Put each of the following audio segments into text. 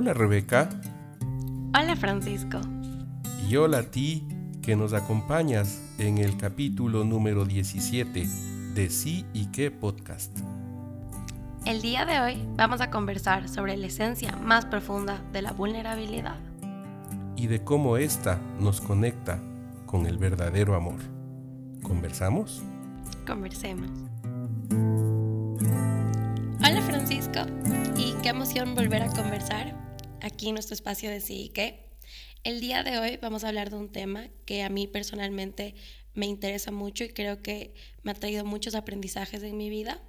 Hola Rebeca. Hola Francisco. Y hola a ti que nos acompañas en el capítulo número 17 de Sí y qué podcast. El día de hoy vamos a conversar sobre la esencia más profunda de la vulnerabilidad. Y de cómo ésta nos conecta con el verdadero amor. ¿Conversamos? Conversemos. Hola Francisco, y qué emoción volver a conversar aquí en nuestro espacio de sí y. El día de hoy vamos a hablar de un tema que a mí personalmente me interesa mucho y creo que me ha traído muchos aprendizajes en mi vida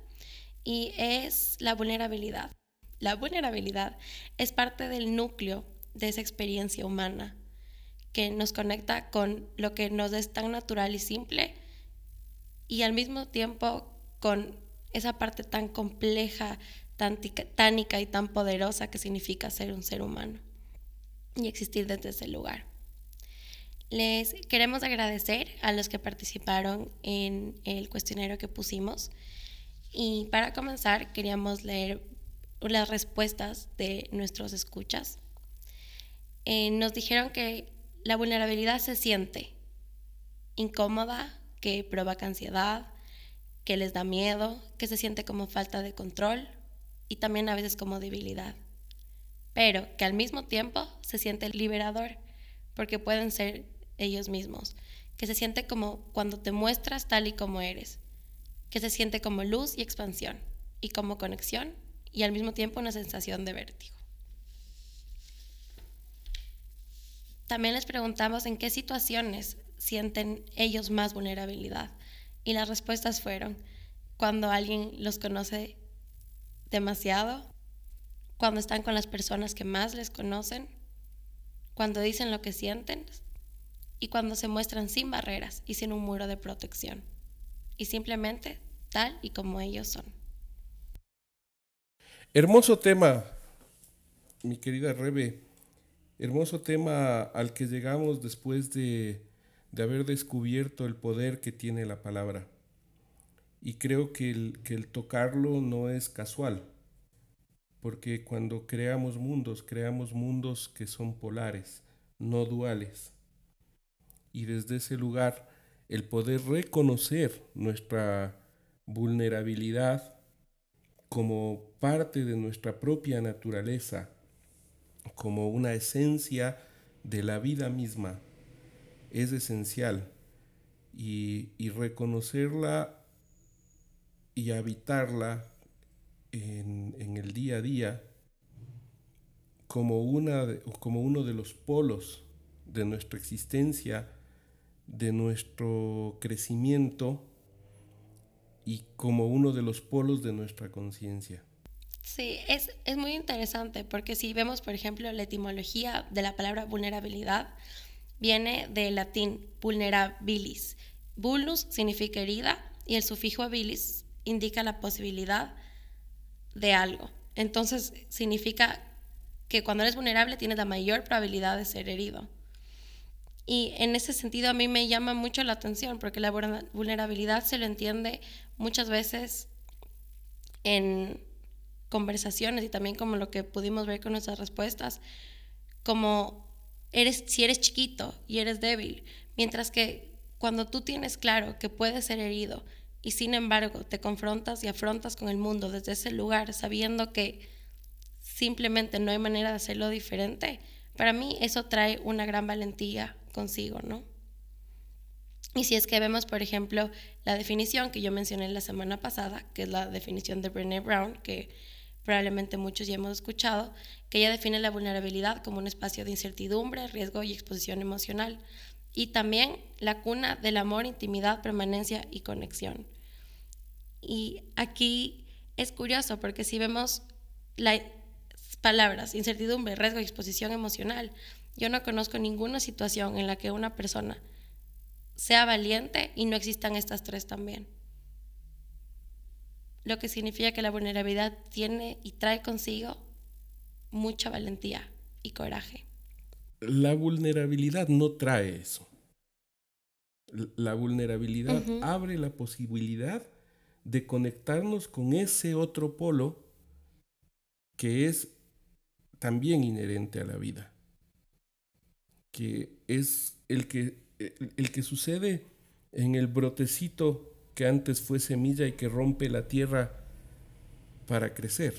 y es la vulnerabilidad. La vulnerabilidad es parte del núcleo de esa experiencia humana que nos conecta con lo que nos es tan natural y simple y al mismo tiempo con esa parte tan compleja, tan tánica y tan poderosa que significa ser un ser humano y existir desde ese lugar. Les queremos agradecer a los que participaron en el cuestionario que pusimos y para comenzar queríamos leer las respuestas de nuestros escuchas. Eh, nos dijeron que la vulnerabilidad se siente incómoda, que provoca ansiedad, que les da miedo, que se siente como falta de control y también a veces como debilidad. Pero que al mismo tiempo se siente liberador porque pueden ser ellos mismos, que se siente como cuando te muestras tal y como eres, que se siente como luz y expansión y como conexión y al mismo tiempo una sensación de vértigo. También les preguntamos en qué situaciones sienten ellos más vulnerabilidad y las respuestas fueron cuando alguien los conoce demasiado, cuando están con las personas que más les conocen, cuando dicen lo que sienten y cuando se muestran sin barreras y sin un muro de protección y simplemente tal y como ellos son. Hermoso tema, mi querida Rebe. Hermoso tema al que llegamos después de, de haber descubierto el poder que tiene la palabra. Y creo que el, que el tocarlo no es casual, porque cuando creamos mundos, creamos mundos que son polares, no duales. Y desde ese lugar, el poder reconocer nuestra vulnerabilidad como parte de nuestra propia naturaleza, como una esencia de la vida misma, es esencial. Y, y reconocerla y habitarla en, en, el día a día como, una como uno de los polos de nuestra existencia, de nuestro crecimiento y como uno de los polos de nuestra conciencia. Sí, es, es, muy interesante porque si vemos, por ejemplo, la etimología de la palabra vulnerabilidad, viene del latín vulnerabilis. Vulnus significa herida y el sufijo habilis indica la posibilidad de algo. Entonces significa que cuando eres vulnerable tienes la mayor probabilidad de ser herido. Y en ese sentido a mí me llama mucho la atención porque la vulnerabilidad se lo entiende muchas veces en conversaciones y también como lo que pudimos ver con nuestras respuestas, como eres, si eres chiquito y eres débil, mientras que cuando tú tienes claro que puedes ser herido y sin embargo te confrontas y afrontas con el mundo desde ese lugar sabiendo que simplemente no hay manera de hacerlo diferente, para mí eso trae una gran valentía consigo, ¿no? Y si es que vemos, por ejemplo, la definición que yo mencioné la semana pasada, que es la definición de Brené Brown, que probablemente muchos ya hemos escuchado, que ella define la vulnerabilidad como un espacio de incertidumbre, riesgo y exposición emocional, y también la cuna del amor, intimidad, permanencia y conexión. Y aquí es curioso porque si vemos las palabras incertidumbre, riesgo exposición emocional, yo no conozco ninguna situación en la que una persona sea valiente y no existan estas tres también. Lo que significa que la vulnerabilidad tiene y trae consigo mucha valentía y coraje. La vulnerabilidad no trae eso. La vulnerabilidad abre la posibilidad de conectarnos con ese otro polo que es también inherente a la vida, que es el que, el, que sucede en el brotecito que antes fue semilla y que rompe la tierra para crecer.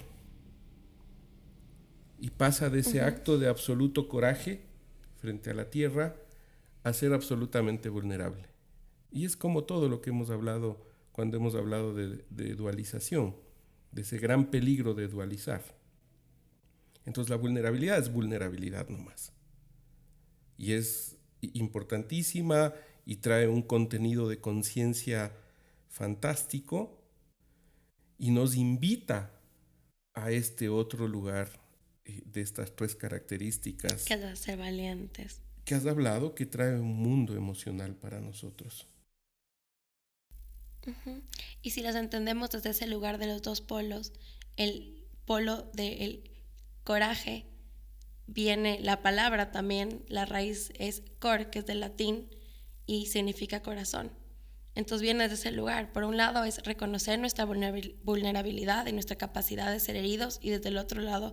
Y pasa de ese acto de absoluto coraje frente a la tierra a ser absolutamente vulnerable. Y es como todo lo que hemos hablado cuando hemos hablado de, dualización, de ese gran peligro de dualizar. Entonces la vulnerabilidad es vulnerabilidad nomás. Y es importantísima y trae un contenido de conciencia fantástico y nos invita a este otro lugar eh, de estas tres características. Que ser valientes. Que has hablado que trae un mundo emocional para nosotros. Y si las entendemos desde ese lugar de los dos polos, el polo del coraje viene la palabra también, la raíz es cor, que es del latín y significa corazón. Entonces viene desde ese lugar. Por un lado es reconocer nuestra vulnerabilidad y nuestra capacidad de ser heridos y desde el otro lado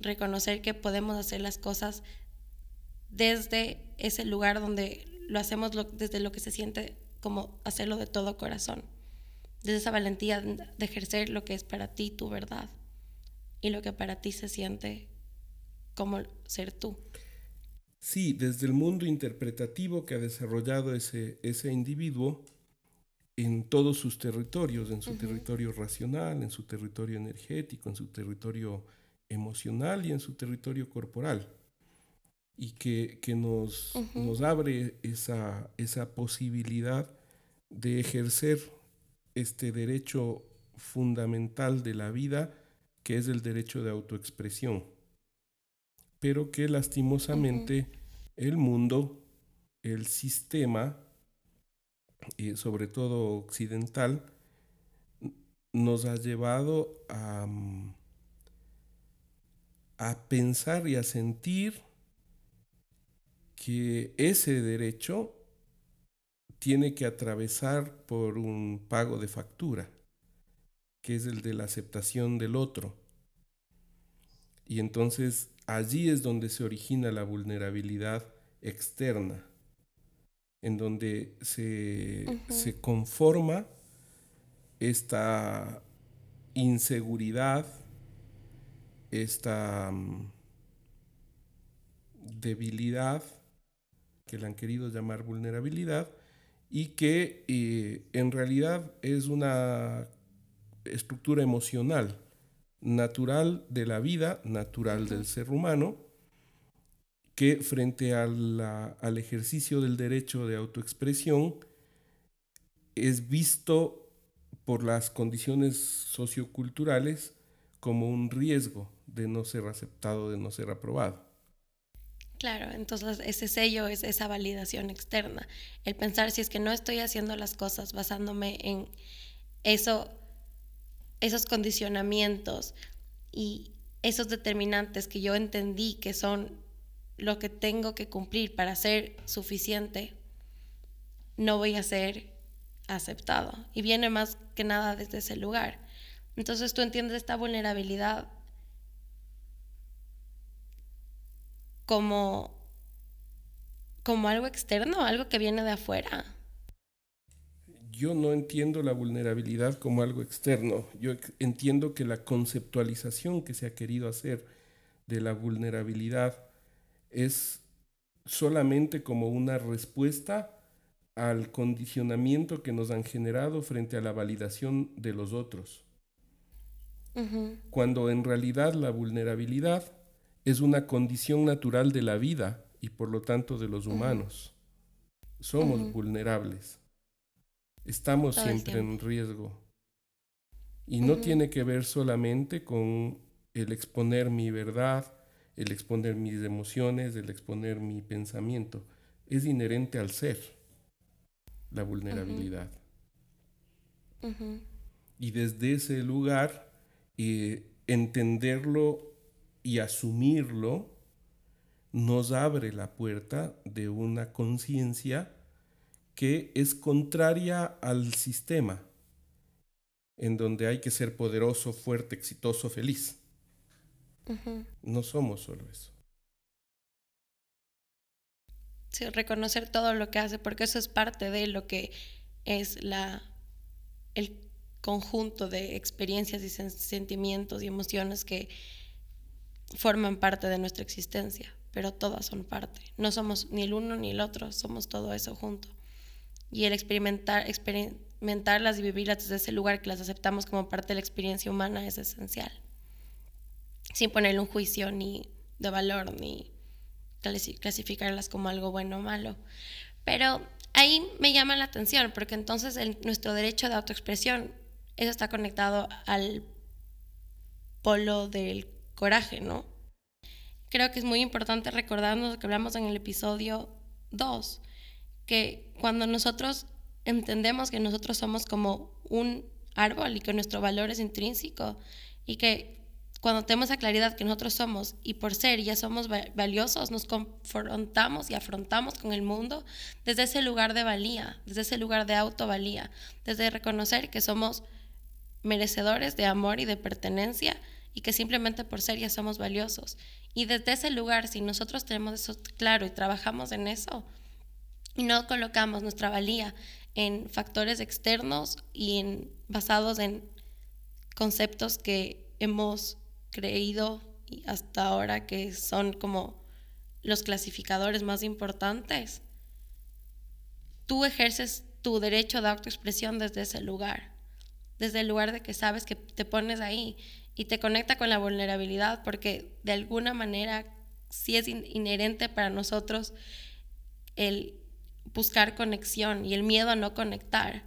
reconocer que podemos hacer las cosas desde ese lugar donde lo hacemos desde lo que se siente como hacerlo de todo corazón. Desde esa valentía de ejercer lo que es para ti tu verdad y lo que para ti se siente como ser tú. Sí, desde el mundo interpretativo que ha desarrollado ese, ese individuo en todos sus territorios, en su territorio racional, en su territorio energético, en su territorio emocional y en su territorio corporal. Y que, nos, nos, abre esa, esa posibilidad de ejercer este derecho fundamental de la vida que es el derecho de autoexpresión, pero que lastimosamente el mundo, el sistema, y sobre todo occidental, nos ha llevado a, mm, a pensar y a sentir que ese derecho tiene que atravesar por un pago de factura que es el de la aceptación del otro. Y entonces allí es donde se origina la vulnerabilidad externa, en donde se, conforma esta inseguridad, esta mm, debilidad, que la han querido llamar vulnerabilidad, y que eh, en realidad es una estructura emocional natural de la vida, natural del ser humano, que frente al ejercicio del derecho de autoexpresión es visto por las condiciones socioculturales como un riesgo de no ser aceptado, de no ser aprobado. Claro, entonces ese sello es esa validación externa, el pensar si es que no estoy haciendo las cosas basándome en eso esos condicionamientos y esos determinantes que yo entendí que son lo que tengo que cumplir para ser suficiente, no voy a ser aceptado. Y viene más que nada desde ese lugar. Entonces tú entiendes esta vulnerabilidad como, como algo externo, algo que viene de afuera yo no entiendo la vulnerabilidad como algo externo. Yo entiendo que la conceptualización que se ha querido hacer de la vulnerabilidad es solamente como una respuesta al condicionamiento que nos han generado frente a la validación de los otros. Cuando en realidad la vulnerabilidad es una condición natural de la vida y por lo tanto de los humanos. Somos vulnerables estamos siempre en riesgo. Y no tiene que ver solamente con el exponer mi verdad, el exponer mis emociones, el exponer mi pensamiento. Es inherente al ser, la vulnerabilidad. Y desde ese lugar, eh, entenderlo y asumirlo nos abre la puerta de una conciencia que es contraria al sistema, en donde hay que ser poderoso, fuerte, exitoso, feliz. No somos solo eso. Sí, reconocer todo lo que hace, porque eso es parte de lo que es la, el conjunto de experiencias y sentimientos y emociones que forman parte de nuestra existencia, pero todas son parte. No somos ni el uno ni el otro, somos todo eso junto. Y el experimentar, experimentarlas y vivirlas desde ese lugar que las aceptamos como parte de la experiencia humana es esencial. Sin ponerle un juicio ni de valor ni clasificarlas como algo bueno o malo. Pero ahí me llama la atención porque entonces nuestro derecho de autoexpresión, está conectado al polo del coraje, ¿no? Creo que es muy importante recordarnos lo que hablamos en el episodio 2, que cuando nosotros entendemos que nosotros somos como un árbol y que nuestro valor es intrínseco y que cuando tenemos la claridad que nosotros somos y por ser ya somos valiosos, nos confrontamos y afrontamos con el mundo desde ese lugar de valía, desde ese lugar de autovalía, desde reconocer que somos merecedores de amor y de pertenencia y que simplemente por ser ya somos valiosos. Y desde ese lugar, si nosotros tenemos eso claro y trabajamos en eso, y no colocamos nuestra valía en factores externos y en, basados en conceptos que hemos creído hasta ahora que son como los clasificadores más importantes, tú ejerces tu derecho de autoexpresión desde ese lugar, desde el lugar de que sabes que te pones ahí y te conecta con la vulnerabilidad porque de alguna manera sí es inherente para nosotros el buscar conexión y el miedo a no conectar.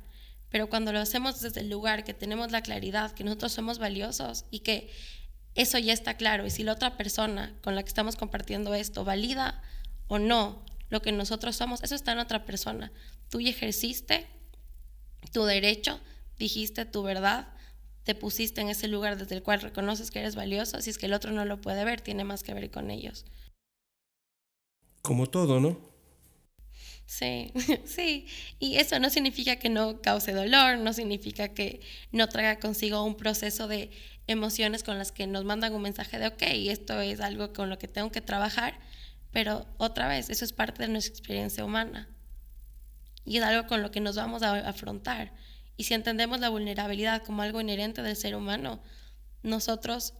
Pero cuando lo hacemos desde el lugar que tenemos la claridad, que nosotros somos valiosos y que eso ya está claro, y si la otra persona con la que estamos compartiendo esto valida o no lo que nosotros somos, eso está en otra persona. Tú ya ejerciste tu derecho, dijiste tu verdad, te pusiste en ese lugar desde el cual reconoces que eres valioso, si es que el otro no lo puede ver, tiene más que ver con ellos. Como todo, ¿no? Sí, sí. Y eso no significa que no cause dolor, no significa que no traiga consigo un proceso de emociones con las que nos mandan un mensaje de, ok, esto es algo con lo que tengo que trabajar, pero otra vez, eso es parte de nuestra experiencia humana. Y es algo con lo que nos vamos a afrontar. Y si entendemos la vulnerabilidad como algo inherente del ser humano, nosotros,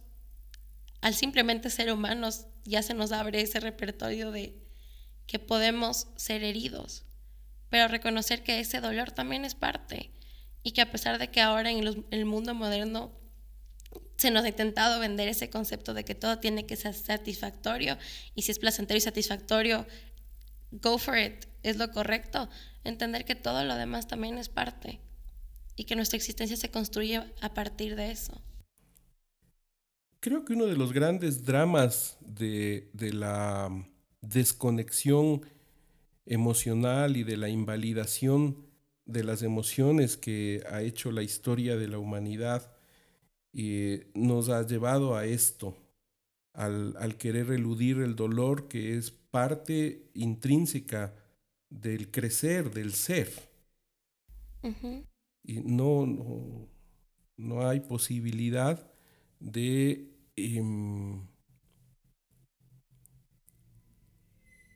al simplemente ser humanos, ya se nos abre ese repertorio de que podemos ser heridos, pero reconocer que ese dolor también es parte y que a pesar de que ahora en el mundo moderno se nos ha intentado vender ese concepto de que todo tiene que ser satisfactorio y si es placentero y satisfactorio, go for it, es lo correcto, entender que todo lo demás también es parte y que nuestra existencia se construye a partir de eso. Creo que uno de los grandes dramas de, la desconexión emocional y de la invalidación de las emociones que ha hecho la historia de la humanidad eh, nos ha llevado a esto, al, querer eludir el dolor que es parte intrínseca del crecer, del ser y no, no, hay posibilidad de, em,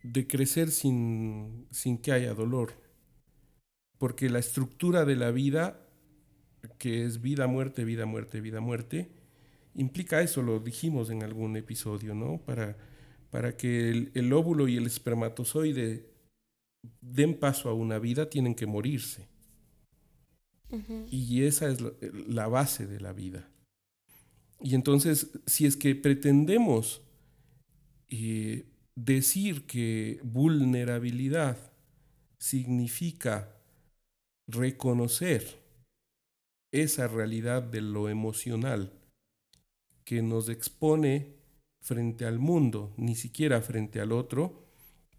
de crecer sin, sin que haya dolor. Porque la estructura de la vida, que es vida, muerte, vida, muerte, vida, muerte, implica eso, lo dijimos en algún episodio, ¿no? Para, para que el, el óvulo y el espermatozoide den paso a una vida, tienen que morirse. Y esa es la base de la vida. Y entonces, si es que pretendemos eh, decir que vulnerabilidad significa reconocer esa realidad de lo emocional que nos expone frente al mundo, ni siquiera frente al otro,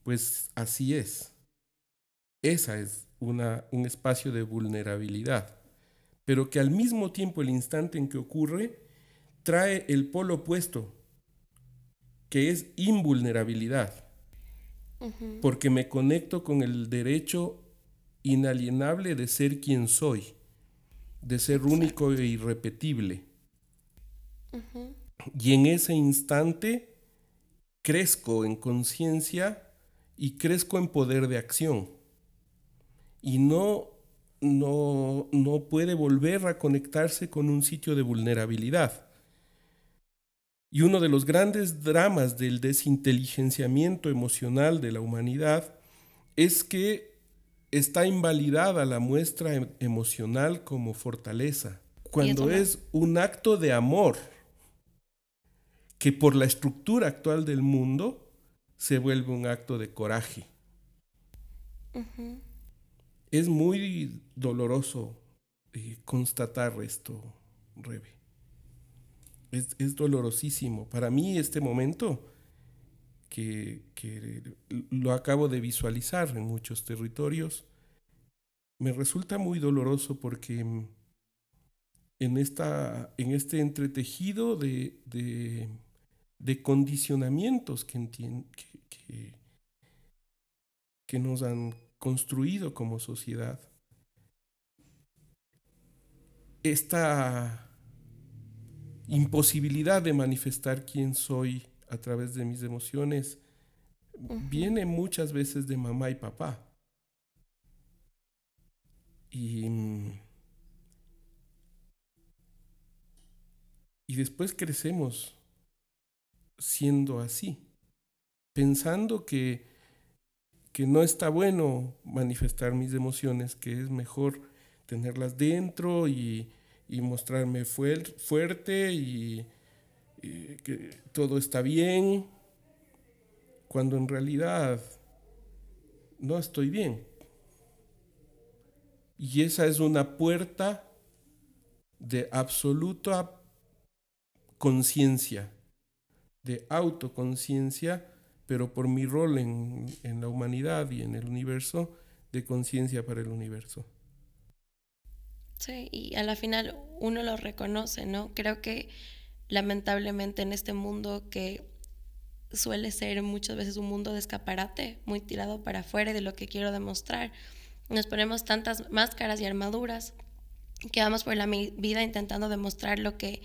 pues así es. Esa es un espacio de vulnerabilidad, pero que al mismo tiempo el instante en que ocurre trae el polo opuesto, que es invulnerabilidad, porque me conecto con el derecho inalienable de ser quien soy, de ser único e irrepetible. Y en ese instante crezco en conciencia y crezco en poder de acción. Y no, no, no puede volver a conectarse con un sitio de vulnerabilidad. Y uno de los grandes dramas del desinteligenciamiento emocional de la humanidad es que está invalidada la muestra em, emocional como fortaleza, cuando es un acto de amor que por la estructura actual del mundo se vuelve un acto de coraje. Es muy doloroso eh, constatar esto, Rebe. Es, es, dolorosísimo. Para mí este momento, que, que lo acabo de visualizar en muchos territorios, me resulta muy doloroso porque en, esta, en este entretejido de, de de condicionamientos que, que, que nos han construido como sociedad. Esta imposibilidad de manifestar quién soy a través de mis emociones viene muchas veces de mamá y papá. Y, y después crecemos siendo así, pensando que, que no está bueno manifestar mis emociones, que es mejor tenerlas dentro y, mostrarme fuerte y, y que todo está bien, cuando en realidad no estoy bien. Y esa es una puerta de absoluta conciencia de autoconciencia, pero por mi rol en, en, la humanidad y en el universo, de conciencia para el universo. Sí, y a la final uno lo reconoce, ¿no? Creo que lamentablemente en este mundo que suele ser muchas veces un mundo de escaparate, muy tirado para afuera de lo que quiero demostrar, nos ponemos tantas máscaras y armaduras que vamos por la vida intentando demostrar lo que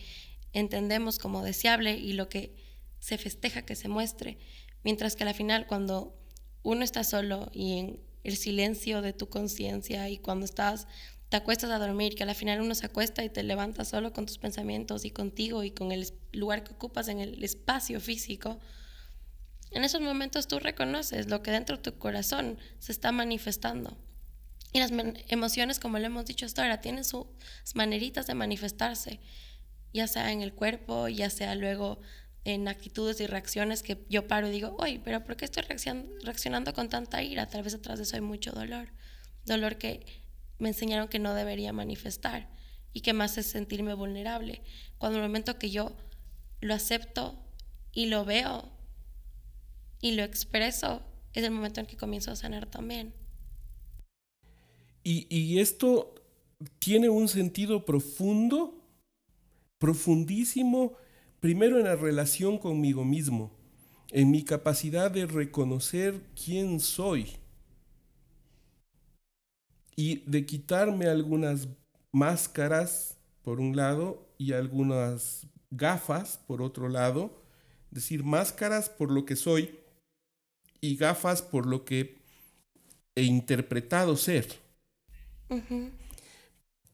entendemos como deseable y lo que se festeja que se muestre, mientras que al final cuando uno está solo y en el silencio de tu conciencia y cuando estás te acuestas a dormir, que al final uno se acuesta y te levanta solo con tus pensamientos y contigo y con el lugar que ocupas en el espacio físico, en esos momentos tú reconoces lo que dentro de tu corazón se está manifestando. Y las emociones, como lo hemos dicho hasta ahora, tienen sus maneritas de manifestarse, ya sea en el cuerpo, ya sea luego en actitudes y reacciones que yo paro y digo, oye, pero ¿por qué estoy reaccionando con tanta ira? Tal vez atrás de eso hay mucho dolor. Dolor que me enseñaron que no debería manifestar y que más es sentirme vulnerable. Cuando el momento que yo lo acepto y lo veo y lo expreso, es el momento en que comienzo a sanar también. Y, y esto tiene un sentido profundo, profundísimo Primero en la relación conmigo mismo, en mi capacidad de reconocer quién soy y de quitarme algunas máscaras por un lado y algunas gafas por otro lado, es decir, máscaras por lo que soy y gafas por lo que he interpretado ser.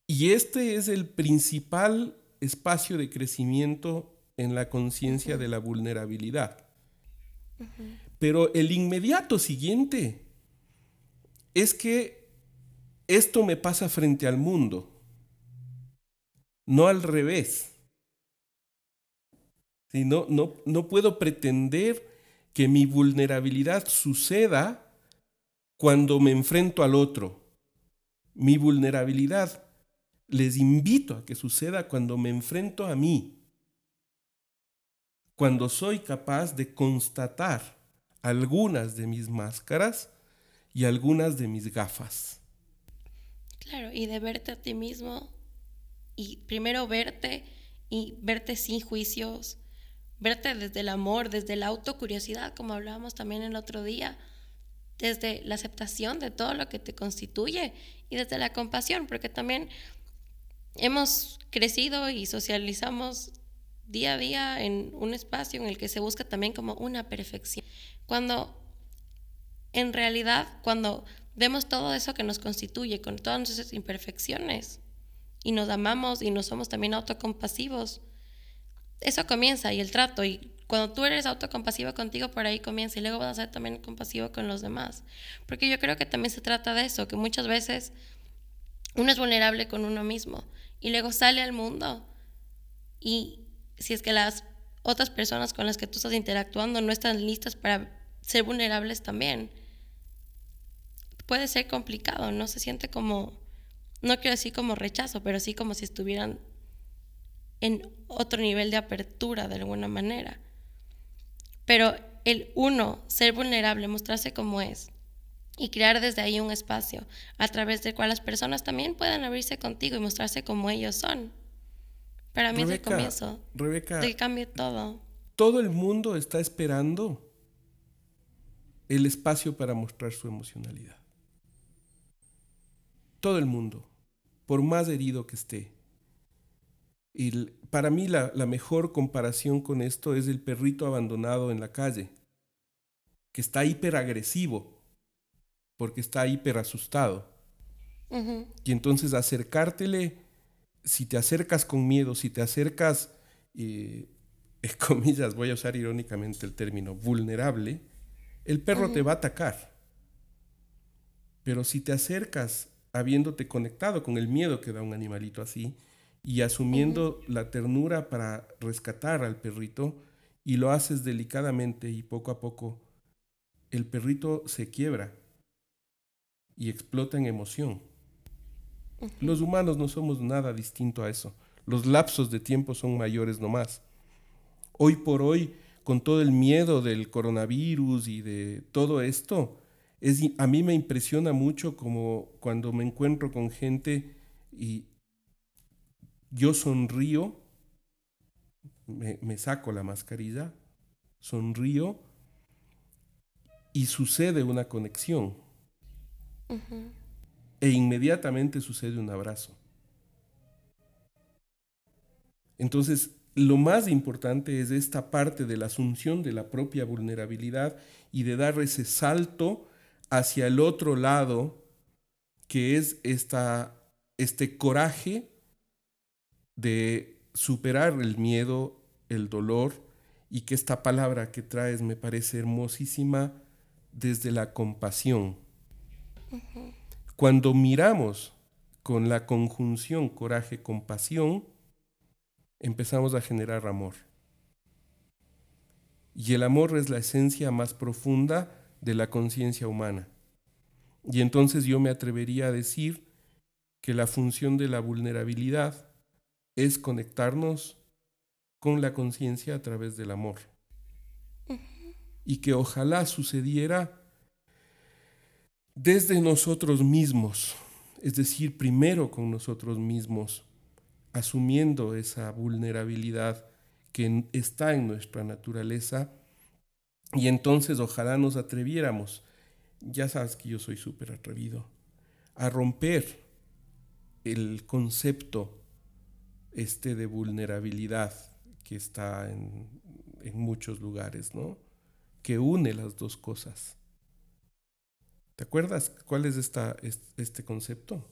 Y este es el principal espacio de crecimiento en la conciencia de la vulnerabilidad. Pero el inmediato siguiente es que esto me pasa frente al mundo, no al revés. no, no, no puedo pretender que mi vulnerabilidad suceda cuando me enfrento al otro. Mi vulnerabilidad les invito a que suceda cuando me enfrento a mí cuando soy capaz de constatar algunas de mis máscaras y algunas de mis gafas. Claro, y de verte a ti mismo y primero verte y verte sin juicios, verte desde el amor, desde la autocuriosidad, como hablábamos también el otro día, desde la aceptación de todo lo que te constituye y desde la compasión, porque también hemos crecido y socializamos día a día en un espacio en el que se busca también como una perfección. Cuando en realidad, cuando vemos todo eso que nos constituye con todas nuestras imperfecciones y nos amamos y nos somos también autocompasivos, eso comienza y el trato y cuando tú eres autocompasivo contigo, por ahí comienza y luego vas a ser también compasivo con los demás. Porque yo creo que también se trata de eso, que muchas veces uno es vulnerable con uno mismo y luego sale al mundo y si es que las otras personas con las que tú estás interactuando no están listas para ser vulnerables también, puede ser complicado, no se siente como, no quiero decir como rechazo, pero sí como si estuvieran en otro nivel de apertura de alguna manera. Pero el uno, ser vulnerable, mostrarse como es y crear desde ahí un espacio a través del cual las personas también puedan abrirse contigo y mostrarse como ellos son. Para mí es el comienzo Rebeca, de que cambie todo. Todo el mundo está esperando el espacio para mostrar su emocionalidad. Todo el mundo, por más herido que esté. Y para mí la, mejor comparación con esto es el perrito abandonado en la calle, que está hiperagresivo, porque está hiper asustado. Y entonces acercártele, si te acercas con miedo, si te acercas, eh, comillas, voy a usar irónicamente el término, vulnerable, el perro te va a atacar. Pero si te acercas habiéndote conectado con el miedo que da un animalito así, y asumiendo la ternura para rescatar al perrito y lo haces delicadamente y poco a poco, el perrito se quiebra y explota en emoción. Los humanos no somos nada distinto a eso. Los lapsos de tiempo son mayores nomás. Hoy por hoy, con todo el miedo del coronavirus y de todo esto, es, a mí me impresiona mucho como cuando me encuentro con gente y yo sonrío, me, saco la mascarilla, sonrío y sucede una conexión. E inmediatamente sucede un abrazo. Entonces, lo más importante es esta parte de la asunción de la propia vulnerabilidad y de dar ese salto hacia el otro lado, que es esta, este coraje de superar el miedo, el dolor, y que esta palabra que traes me parece hermosísima desde la compasión. Cuando miramos con la conjunción coraje-compasión, empezamos a generar amor. Y el amor es la esencia más profunda de la conciencia humana. Y entonces yo me atrevería a decir que la función de la vulnerabilidad es conectarnos con la conciencia a través del amor. Y que ojalá sucediera desde nosotros mismos, es decir, primero con nosotros mismos, asumiendo esa vulnerabilidad que está en nuestra naturaleza, y entonces ojalá nos atreviéramos, ya sabes que yo soy súper atrevido, a romper el concepto este de vulnerabilidad que está en, muchos lugares, ¿no? Que une las dos cosas. ¿Te acuerdas cuál es esta, este concepto?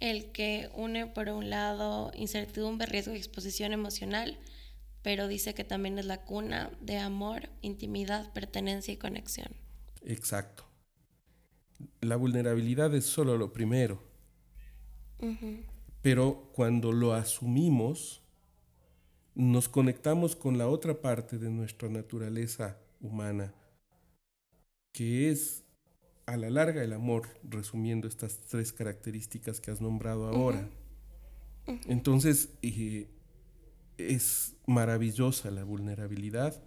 El que une por un lado incertidumbre, riesgo y exposición emocional, pero dice que también es la cuna de amor, intimidad, pertenencia y conexión. Exacto. La vulnerabilidad es solo lo primero. Pero cuando lo asumimos, nos conectamos con la otra parte de nuestra naturaleza humana, que es a la larga el amor, resumiendo estas tres características que has nombrado ahora. Entonces, eh, es maravillosa la vulnerabilidad,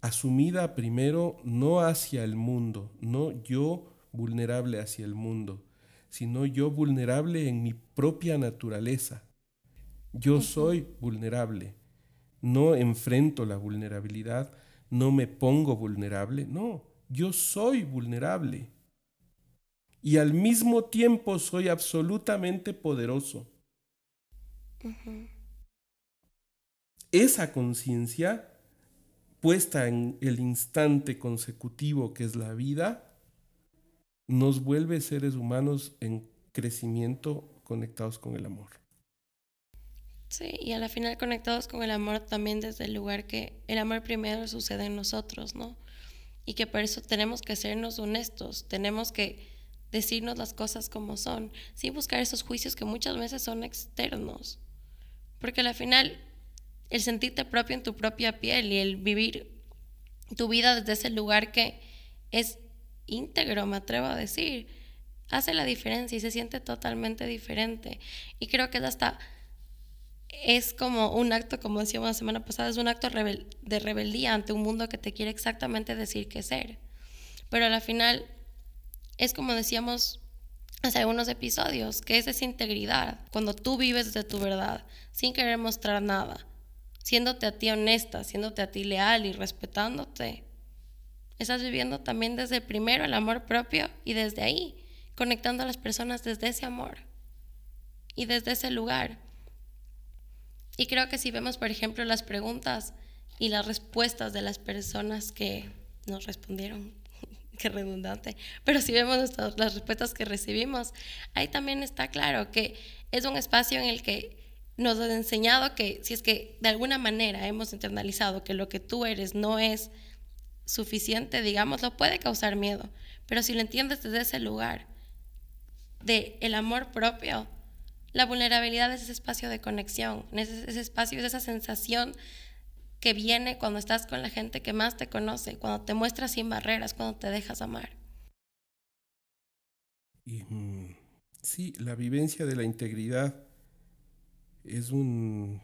asumida primero no hacia el mundo, no yo vulnerable hacia el mundo, sino yo vulnerable en mi propia naturaleza. Yo soy vulnerable. No enfrento la vulnerabilidad, no me pongo vulnerable, no, yo soy vulnerable. Y al mismo tiempo soy absolutamente poderoso. esa conciencia puesta en el instante consecutivo que es la vida, nos vuelve seres humanos en crecimiento conectados con el amor. Sí, y a la final conectados con el amor también desde el lugar que el amor primero sucede en nosotros, ¿no? Y que por eso tenemos que sernos honestos, tenemos que decirnos las cosas como son, sin buscar esos juicios que muchas veces son externos. Porque al final el sentirte propio en tu propia piel y el vivir tu vida desde ese lugar que es íntegro, me atrevo a decir, hace la diferencia y se siente totalmente diferente. Y creo que es hasta es como un acto, como decíamos la semana pasada, es un acto de rebeldía ante un mundo que te quiere exactamente decir qué ser. Pero al final es como decíamos hace algunos episodios, que es esa integridad, cuando tú vives de tu verdad, sin querer mostrar nada, siéndote a ti honesta, siéndote a ti leal y respetándote. Estás viviendo también desde primero el amor propio y desde ahí, conectando a las personas desde ese amor y desde ese lugar. Y creo que si vemos, por ejemplo, las preguntas y las respuestas de las personas que nos respondieron, qué redundante, pero si vemos las respuestas que recibimos, ahí también está claro que es un espacio en el que nos han enseñado que si es que de alguna manera hemos internalizado que lo que tú eres no es suficiente, digamos, lo puede causar miedo, pero si lo entiendes desde ese lugar de el amor propio, la vulnerabilidad es ese espacio de conexión, ese, ese espacio, es esa sensación que viene cuando estás con la gente que más te conoce, cuando te muestras sin barreras, cuando te dejas amar. Y, mm, sí, la vivencia de la integridad es un,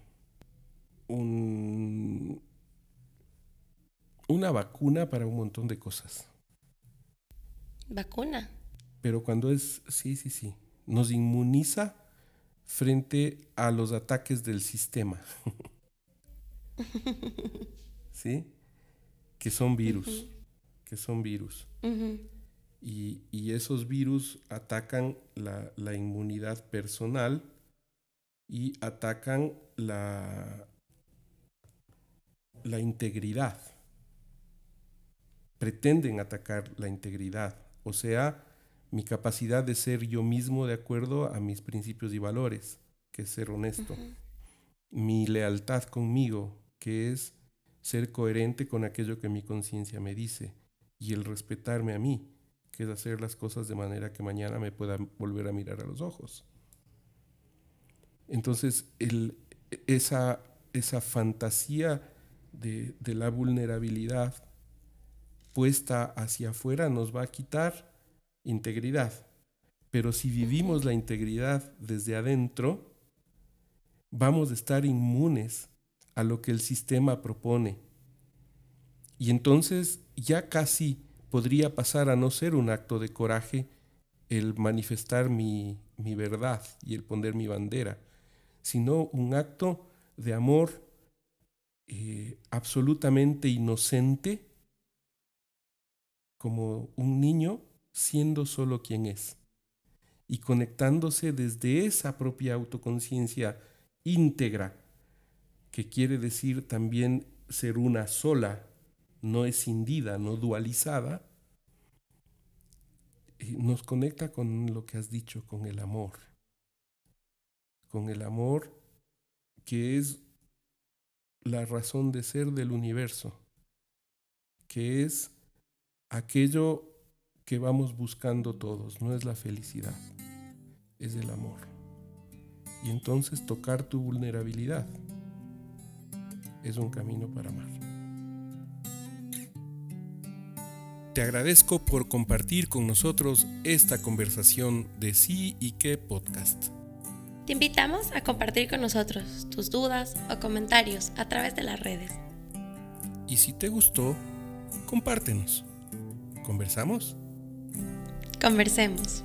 un, una vacuna para un montón de cosas. ¿Vacuna? Pero cuando es, sí, sí, sí, nos inmuniza frente a los ataques del sistema. ¿Sí? Que son virus, que son virus. y, esos virus atacan la, la, inmunidad personal y atacan la, la integridad. Pretenden atacar la integridad, o sea, mi capacidad de ser yo mismo de acuerdo a mis principios y valores, que es ser honesto. Mi lealtad conmigo, que es ser coherente con aquello que mi conciencia me dice. Y el respetarme a mí, que es hacer las cosas de manera que mañana me pueda volver a mirar a los ojos. Entonces, esa, esa fantasía de, de la vulnerabilidad puesta hacia afuera nos va a quitar integridad. Pero si vivimos la integridad desde adentro, vamos a estar inmunes a lo que el sistema propone. Y entonces ya casi podría pasar a no ser un acto de coraje el manifestar mi, verdad y el poner mi bandera, sino un acto de amor eh, absolutamente inocente, como un niño siendo solo quien es y conectándose desde esa propia autoconciencia íntegra, que quiere decir también ser una sola, no escindida, no dualizada, nos conecta con lo que has dicho, con el amor, con el amor que es la razón de ser del universo, que es aquello que vamos buscando todos, no es la felicidad, es el amor. Y entonces tocar tu vulnerabilidad es un camino para amar. Te agradezco por compartir con nosotros esta conversación de sí y qué podcast. Te invitamos a compartir con nosotros tus dudas o comentarios a través de las redes. Y si te gustó, compártenos. ¿Conversamos? Conversemos.